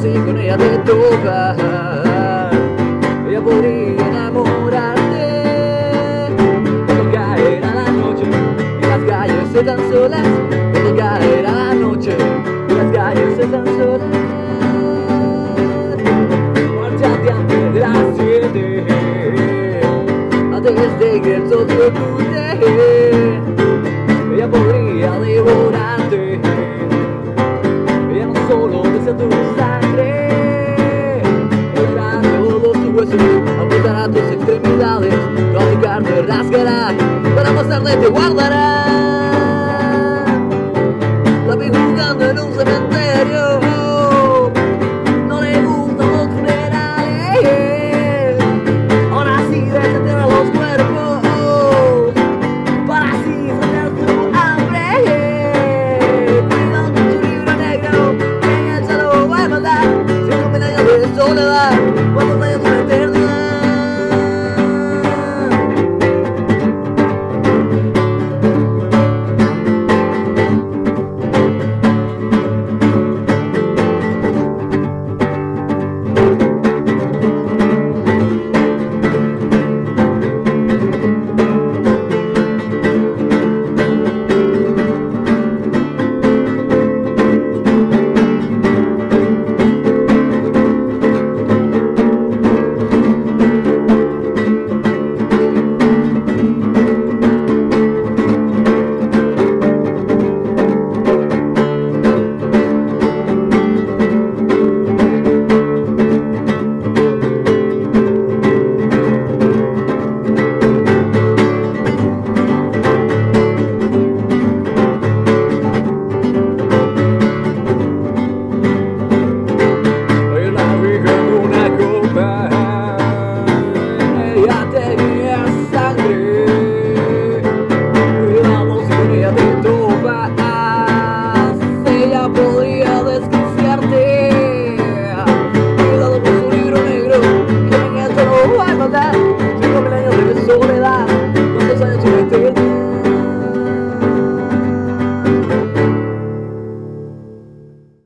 si con ella te toca, ella podría enamorarte. Cuando caerá la noche y las calles están solas, cuando caerá la noche y las calles están solas. Márchate antes de las siete, antes de que el sol te oculte. Ella podría devorarte. sabes, platicar te rasgará, para más te guardará. La vi jugando en un cementerio, no le gustan los funerales. Ahora sí detener los cuerpos, para así saciar tu hambre. Cuidado tu libro negro, en el salón voy a mandar, sin un medalla de soledad.